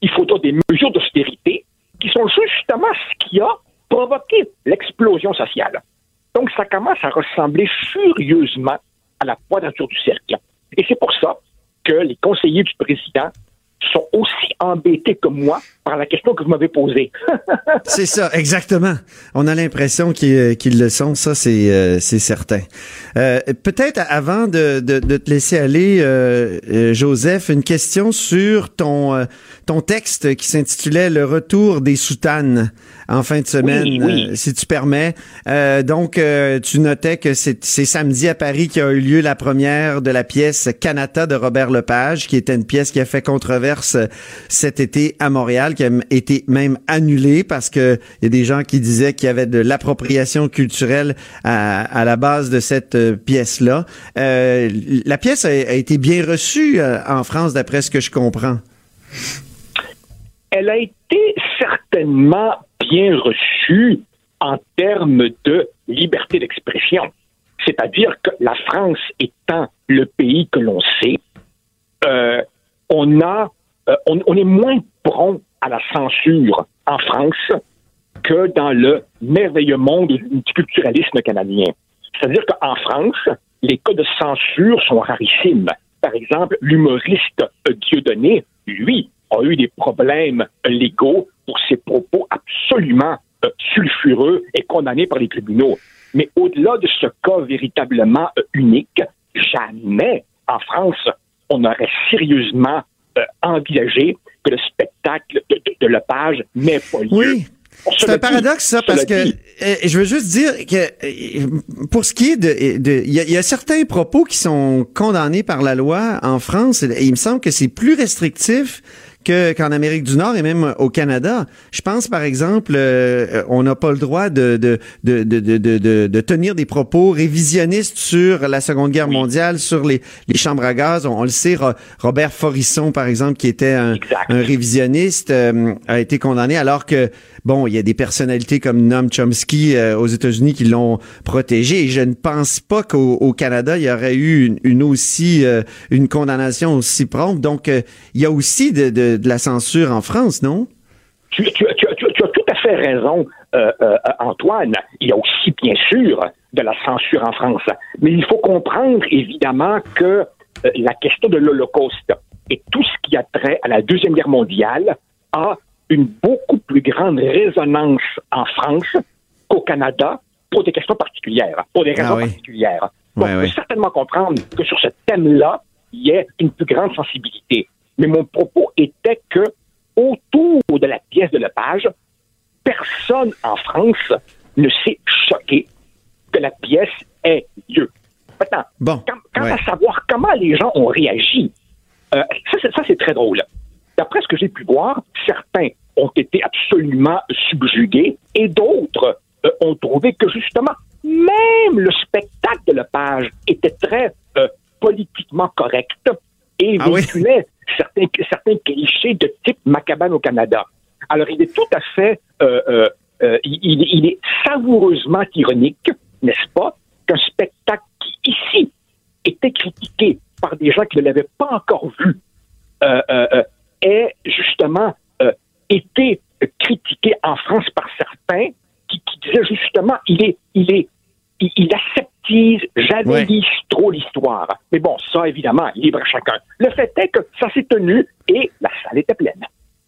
Il faudra des mesures d'austérité qui sont justement ce qui a provoqué l'explosion sociale. Donc, ça commence à ressembler furieusement à la quadrature du cercle. Et c'est pour ça que les conseillers du président sont aussi embêtés que moi par la question que vous m'avez posée. C'est ça, exactement. On a l'impression qu'ils euh, le sont, ça c'est euh, certain. Euh, Peut-être avant de, de, de te laisser aller, euh, euh, Joseph, une question sur ton euh, ton texte qui s'intitulait Le retour des soutanes en fin de semaine, Oui, oui. si tu permets. Euh, donc, euh, tu notais que c'est samedi à Paris qui a eu lieu la première de la pièce Canada de Robert Lepage, qui était une pièce qui a fait controverse cet été à Montréal, qui a été même annulée parce que il y a des gens qui disaient qu'il y avait de l'appropriation culturelle à, la base de cette euh, pièce-là. Euh, la pièce a, été bien reçue euh, en France, d'après ce que je comprends. Elle a été certainement bien reçue en termes de liberté d'expression. C'est-à-dire que la France étant le pays que l'on sait, on a, on est moins prompt à la censure en France que dans le merveilleux monde du multiculturalisme canadien. C'est-à-dire qu'en France, les cas de censure sont rarissimes. Par exemple, l'humoriste Dieudonné, lui, a eu des problèmes légaux pour ses propos absolument euh, sulfureux et condamnés par les tribunaux. Mais au-delà de ce cas véritablement euh, unique, jamais en France on aurait sérieusement euh, envisagé que le spectacle de, de, de Lepage n'ait pas lieu. Oui. C'est un paradoxe, ça, parce que euh, je veux juste dire que euh, pour ce qui est de, de- il y, a- il y a certains propos qui sont condamnés par la loi en France. Et il me semble que c'est plus restrictif que qu'en Amérique du Nord et même au Canada. Je pense par exemple, euh, on n'a pas le droit de de, de, de, de, tenir des propos révisionnistes sur la Seconde Guerre mondiale, sur les, les chambres à gaz. On, on le sait, Ro- Robert Forisson, par exemple, qui était un, un révisionniste, euh, a été condamné alors que bon, il y a des personnalités comme Noam Chomsky euh, aux États-Unis qui l'ont protégé. Et je ne pense pas qu'au au Canada il y aurait eu une, une aussi euh, une condamnation aussi prompte. Donc euh, il y a aussi de, de, de la censure en France, non? Tu, tu- tu- tu- tu as tout à fait raison, euh, euh, Antoine. Il y a aussi, bien sûr, de la censure en France. Mais il faut comprendre, évidemment, que euh, la question de l'Holocauste et tout ce qui a trait à la Deuxième Guerre mondiale a une beaucoup plus grande résonance en France qu'au Canada pour des questions particulières, pour des raisons Ah oui. particulières. Donc, Ouais, on ouais. peut certainement comprendre que sur ce thème-là, il y ait une plus grande sensibilité. Mais mon propos était que autour de la pièce de Lepage, personne en France ne s'est choqué que la pièce ait lieu. Maintenant, Bon, quant, ouais. à savoir comment les gens ont réagi, euh, ça, c'est- très drôle. D'après ce que j'ai pu voir, certains ont été absolument subjugués et d'autres euh, ont trouvé que justement, même le spectacle de Lepage était très euh, politiquement correct et Ah véhiculait certains, clichés de type Macabane au Canada. Alors, il est tout à fait, euh, euh, euh, il, est savoureusement ironique, n'est-ce pas, qu'un spectacle qui, ici, était critiqué par des gens qui ne l'avaient pas encore vu, ait justement été critiqué en France par certains qui, disaient justement, il est, il est, il, il aseptise, javelise trop l'histoire. Mais bon, ça, évidemment, libre à chacun. Le fait est que ça s'est tenu et la salle était pleine.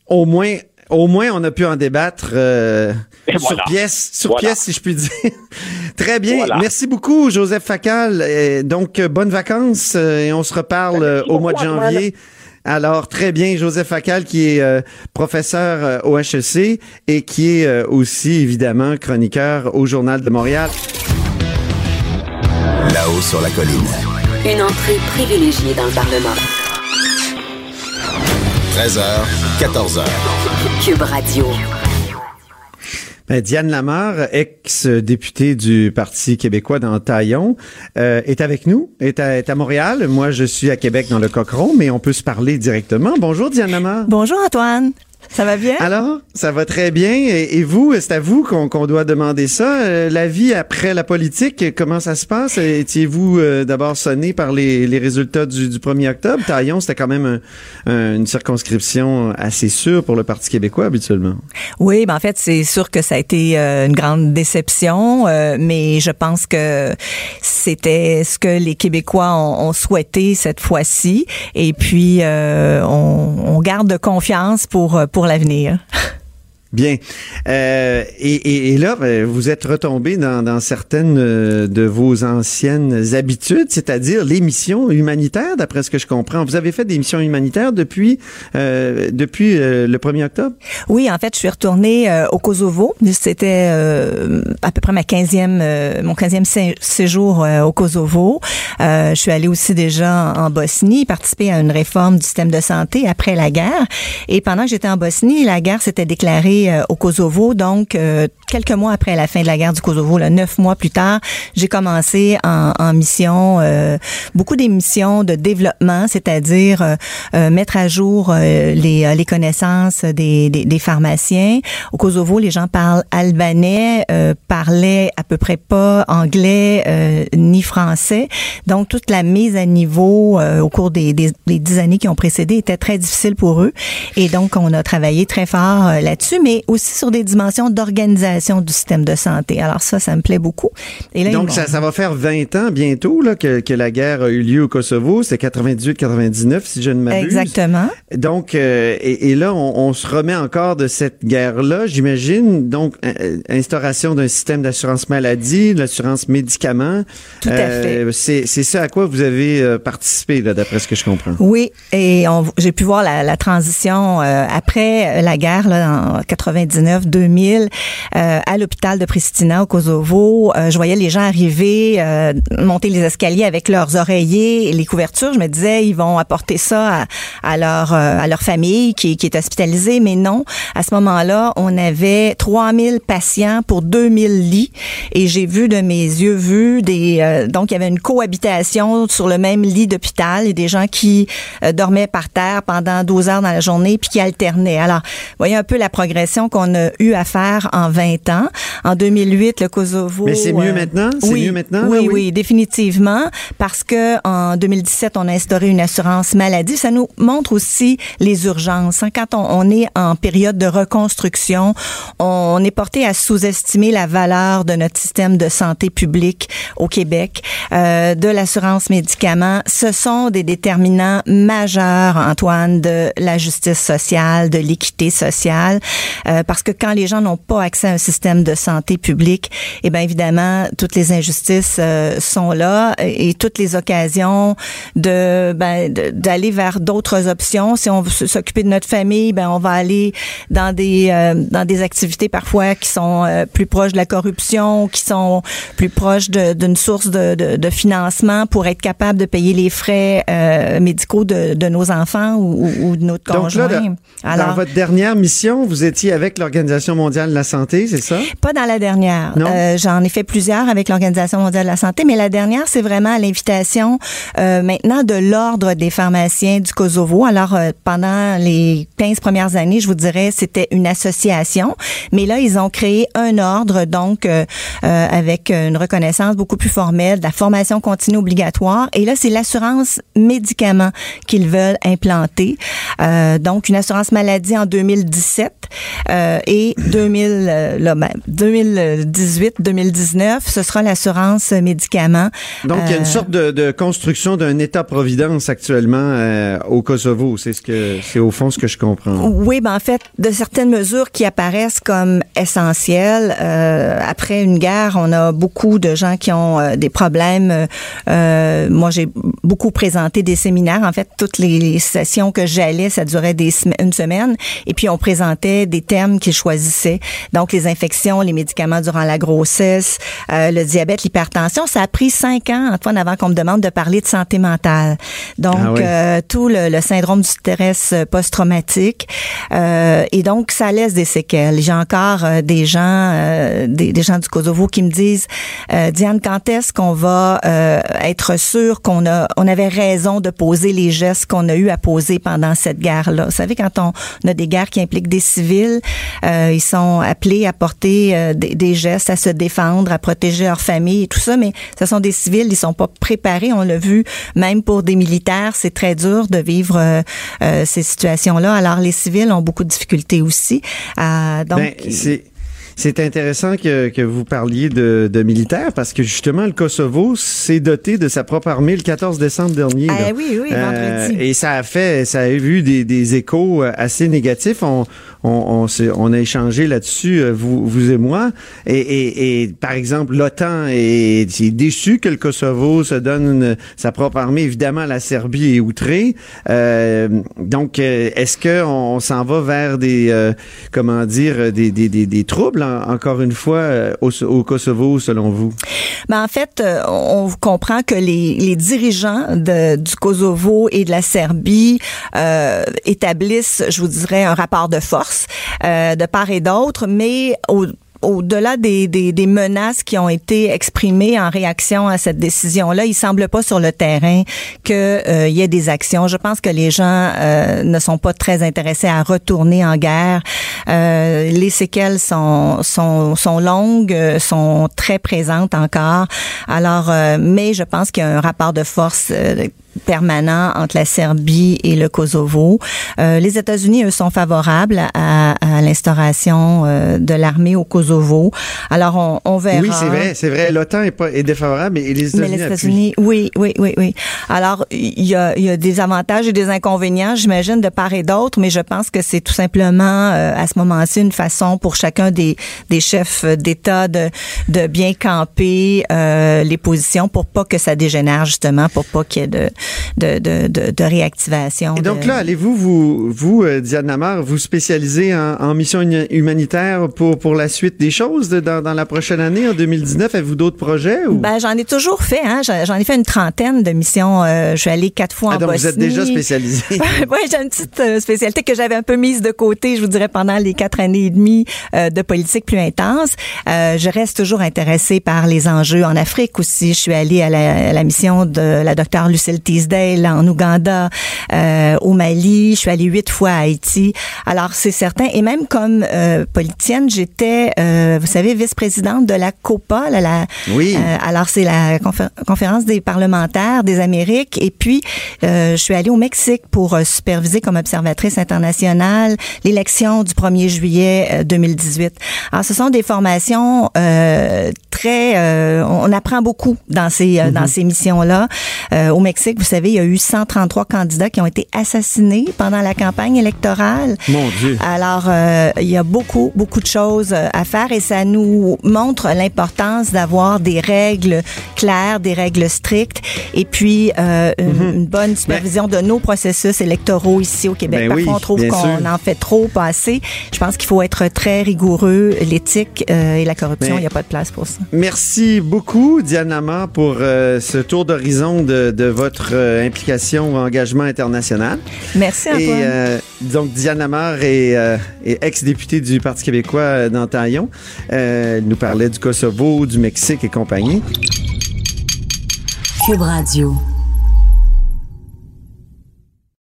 Au moins, au moins, on a pu en débattre euh, Et sur voilà. pièce, sur Voilà. pièce, si je puis dire. Très bien. Voilà. Merci beaucoup, Joseph Facal. Euh, donc, euh, bonnes vacances euh, et on se reparle Ben, euh, au mois de janvier. Alors, très bien, Joseph Facal, qui est euh, professeur au HEC et qui est aussi, évidemment, chroniqueur au Journal de Montréal. Là-haut sur la colline. Une entrée privilégiée dans le Parlement. 13h, 14h. Cube Radio. Ben, Diane Lamar, ex-députée du Parti québécois dans Taillon, euh, est avec nous, est à, est à Montréal. Moi, je suis à Québec dans le Cochon, mais on peut se parler directement. Bonjour, Diane Lamar. Bonjour, Antoine. Ça va bien? Alors, ça va très bien. Et, et vous, c'est à vous qu'on doit demander ça. Euh, la vie après la politique, comment ça se passe? Étiez-vous euh, d'abord sonné par les, les résultats du, du 1er octobre? Taillon, c'était quand même un- un- une circonscription assez sûre pour le Parti québécois, habituellement. Oui, ben en fait, c'est sûr que ça a été euh, une grande déception, euh, mais je pense que c'était ce que les Québécois ont, ont souhaité cette fois-ci. Et puis, euh, on, on garde confiance pour, pour l'avenir. Bien. Euh, et, et- et là, ben, vous êtes retombé dans, dans certaines euh, de vos anciennes habitudes, c'est-à-dire les missions humanitaires, d'après ce que je comprends. Vous avez fait des missions humanitaires depuis euh, depuis euh, le 1er octobre? Oui, en fait, je suis retournée euh, au Kosovo. C'était euh, à peu près ma 15e, euh, mon 15e sé- séjour euh, au Kosovo. Euh, je suis allée aussi déjà en Bosnie, participer à une réforme du système de santé après la guerre. Et pendant que j'étais en Bosnie, la guerre s'était déclarée euh, au Kosovo. Donc, euh, quelques mois après la fin de la guerre du Kosovo, là, neuf mois plus tard, j'ai commencé en, en mission, euh, beaucoup des missions de développement, c'est-à-dire mettre à jour les, les connaissances des, des, des pharmaciens. Au Kosovo, les gens parlent albanais, parlaient à peu près pas anglais ni français. Donc, toute la mise à niveau au cours des, des, des dix années qui ont précédé était très difficile pour eux. Et donc, on a travaillé très fort là-dessus, mais aussi sur des dimensions d'organisation du système de santé. Alors ça, ça me plaît beaucoup. Et là, Donc, ça, ça va faire 20 ans bientôt là, que, que la guerre a eu lieu au Kosovo. C'est 98-99, si je ne m'abuse. Exactement. Donc, euh, et, et là, on, on se remet encore de cette guerre-là, j'imagine. Donc, euh, instauration d'un système d'assurance maladie, de l'assurance médicaments. Tout à fait. C'est ça à quoi vous avez euh, participé, d'après ce que je comprends. Oui, et j'ai pu voir la, la transition euh, après la guerre là, en 99-2000 euh, à l'hôpital de Pristina au Kosovo. Euh, je voyais les gens arriver, euh, monter les escaliers avec leurs oreillers et les couvertures. Je me disais, ils vont apporter ça à, leur à leur famille qui, est hospitalisée, mais non. À ce moment-là, on avait 3000 patients pour 2000 lits et j'ai vu de mes yeux vus des donc il y avait une cohabitation sur le même lit d'hôpital et des gens qui dormaient par terre pendant 12 heures dans la journée puis qui alternaient. Alors, voyez un peu la progression qu'on a eu à faire en 20 ans. En 2008, le Kosovo Mais c'est mieux euh, maintenant? C'est oui, mieux maintenant? Oui, oui, oui? définitivement parce que en 2017, on a instauré une assurance maladie. Ça nous montre aussi les urgences. hein. Quand on, on est en période de reconstruction, on est porté à sous-estimer la valeur de notre système de santé publique au Québec, euh, de l'assurance médicaments. Ce sont des déterminants majeurs, Antoine, de la justice sociale, de l'équité sociale, euh, parce que quand les gens n'ont pas accès à un système de santé publique, eh bien évidemment, toutes les injustices euh, sont là et, et toutes les occasions de ben, d'aller vers d'autres options. Si on veut s'occuper de notre famille, ben on va aller dans des euh, dans des activités parfois qui sont euh, plus proches de la corruption, qui sont plus proches d'une source de, de, de financement pour être capable de payer les frais euh, médicaux de, de nos enfants ou, ou- ou de notre Donc conjoint. là, dans, Alors, dans votre dernière mission, vous étiez avec l'Organisation mondiale de la santé, c'est ça? Pas dans la dernière. Non? Euh, J'en ai fait plusieurs avec l'Organisation mondiale de la santé, mais la dernière, c'est vraiment à l'invitation euh, maintenant de l'Ordre des pharmaciens du Kosovo. Alors, euh, pendant les 15 premières années, je vous dirais, c'était une association, mais là, ils ont créé un ordre, donc, euh, euh, avec une reconnaissance beaucoup plus formelle, de la formation continue obligatoire. Et là, c'est l'assurance médicaments qu'ils veulent implanter. Euh, donc, une assurance maladie en 2017 Euh, et 2000, euh, là, ben, 2018-2019, ce sera l'assurance médicaments. Donc, il y a une Euh, sorte de, de construction d'un État-providence actuellement au Kosovo. C'est ce que, c'est au fond ce que je comprends. Oui, ben en fait, de certaines mesures qui apparaissent comme essentielles. Euh, après une guerre, on a beaucoup de gens qui ont des problèmes. Euh, moi, j'ai beaucoup présenté des séminaires. En fait, toutes les sessions que j'allais, ça durait des une semaine. Et puis, on présentait des thèmes qu'ils choisissaient. Donc, les infections, les médicaments durant la grossesse, euh, le diabète, l'hypertension. Ça a pris cinq ans, Antoine, avant qu'on me demande de parler de santé mentale. Donc, Ah oui. euh, tout le, le syndrome du stress euh, post-traumatique. Euh, et donc, ça laisse des séquelles. J'ai encore des gens, des, des gens du Kosovo qui me disent, Diane, quand est-ce qu'on va être sûr qu'on a, on avait raison de poser les gestes qu'on a eu à poser pendant cette guerre-là? Vous savez, quand on, on a des guerres qui impliquent des civils, euh, ils sont appelés à porter euh, des, gestes, à se défendre, à protéger leur famille et tout ça, mais ce sont des civils, ils sont pas préparés. On l'a vu, même pour des militaires, c'est très dur de vivre euh, ces situations-là. Alors, les civils ont beaucoup de difficultés aussi. Donc, Ben, c'est c'est intéressant que, que vous parliez de, de militaires parce que justement le Kosovo s'est doté de sa propre armée le 14 décembre dernier. Ah là. oui, oui, vendredi. et ça a fait, ça a eu des, des échos euh, assez négatifs. On, on, on, on a échangé là-dessus, euh, vous, vous et moi. Et, et, et par exemple, l'OTAN est, est déçu que le Kosovo se donne une- sa propre armée. Évidemment, la Serbie est outrée. Euh, donc, euh, est-ce que on, s'en va vers des, euh, comment dire, des, des, des, des troubles? En- encore une fois euh, au, Kosovo, selon vous? Ben, en fait, euh, on comprend que les, dirigeants du Kosovo et de la Serbie euh, établissent, je vous dirais, un rapport de force de part et d'autre, mais au au-delà des, des, menaces qui ont été exprimées en réaction à cette décision-là, il semble pas sur le terrain que euh, y ait des actions. Je pense que les gens euh, ne sont pas très intéressés à retourner en guerre. Euh, les séquelles sont sont, sont longues, euh, sont très présentes encore. Alors, mais je pense qu'il y a un rapport de force. Permanent entre la Serbie et le Kosovo. Euh, les États-Unis, eux, sont favorables à, à l'instauration euh, de l'armée au Kosovo. Alors, on, on verra. Oui, c'est vrai, c'est vrai. L'OTAN est, pas, est défavorable, mais les États-Unis oui, oui, oui, oui. Alors, il y a, il y a des avantages et des inconvénients, j'imagine, de part et d'autre, mais je pense que c'est tout simplement, euh, à ce moment-ci, une façon pour chacun des, des chefs d'État de, de bien camper euh, les positions pour pas que ça dégénère, justement, pour pas qu'il y ait de, de, de, de, de réactivation. Et donc là, allez-vous, vous, vous euh, Diane Lamar, vous spécialiser en, en mission humanitaire pour, pour la suite des choses de- dans, dans la prochaine année, en 2019? Avez-vous d'autres projets? Ou? Ben, j'en ai toujours fait, hein. J'en ai fait une trentaine de missions. Euh, je suis allée quatre fois Ah, en donc Bosnie. vous êtes déjà spécialisé. oui, j'ai une petite euh, spécialité que j'avais un peu mise de côté, je vous dirais, pendant les quatre années et demie euh, de politique plus intense. Euh, je reste toujours intéressée par les enjeux en Afrique aussi. Je suis allée à la, à la mission de la docteure Lucille Teasdale en Ouganda, euh, au Mali. Je suis allée huit fois à Haïti. Alors, c'est certain. Et même comme euh, politicienne, j'étais, euh, vous savez, vice-présidente de la COPA. là, la, Oui. euh, alors, c'est la confé- conférence des parlementaires des Amériques. Et puis, euh, je suis allée au Mexique pour euh, superviser comme observatrice internationale l'élection du 1er juillet euh, 2018. Alors, ce sont des formations euh, très... euh, on apprend beaucoup dans ces, euh, dans ces missions-là. Euh, au Mexique, vous savez, il y a eu 133 candidats qui ont été assassinés pendant la campagne électorale. Mon Dieu. Alors, euh, il y a beaucoup, beaucoup de choses euh, à faire et ça nous montre l'importance d'avoir des règles claires, des règles strictes et puis euh, une, une bonne supervision de nos processus électoraux ici au Québec. Ben Parfois, oui, on trouve qu'on en fait trop, pas assez. Je pense qu'il faut être très rigoureux. L'éthique euh, et la corruption, il Ben, n'y a pas de place pour ça. Merci beaucoup, Diane Lamar, pour ce tour d'horizon de, de votre euh, implication ou engagement international. Merci, Antoine. Et euh, donc, Diane Lamar est, euh, est ex-députée du Parti québécois dans Taillon. Euh, elle nous parlait du Kosovo, du Mexique et compagnie. Cube Radio.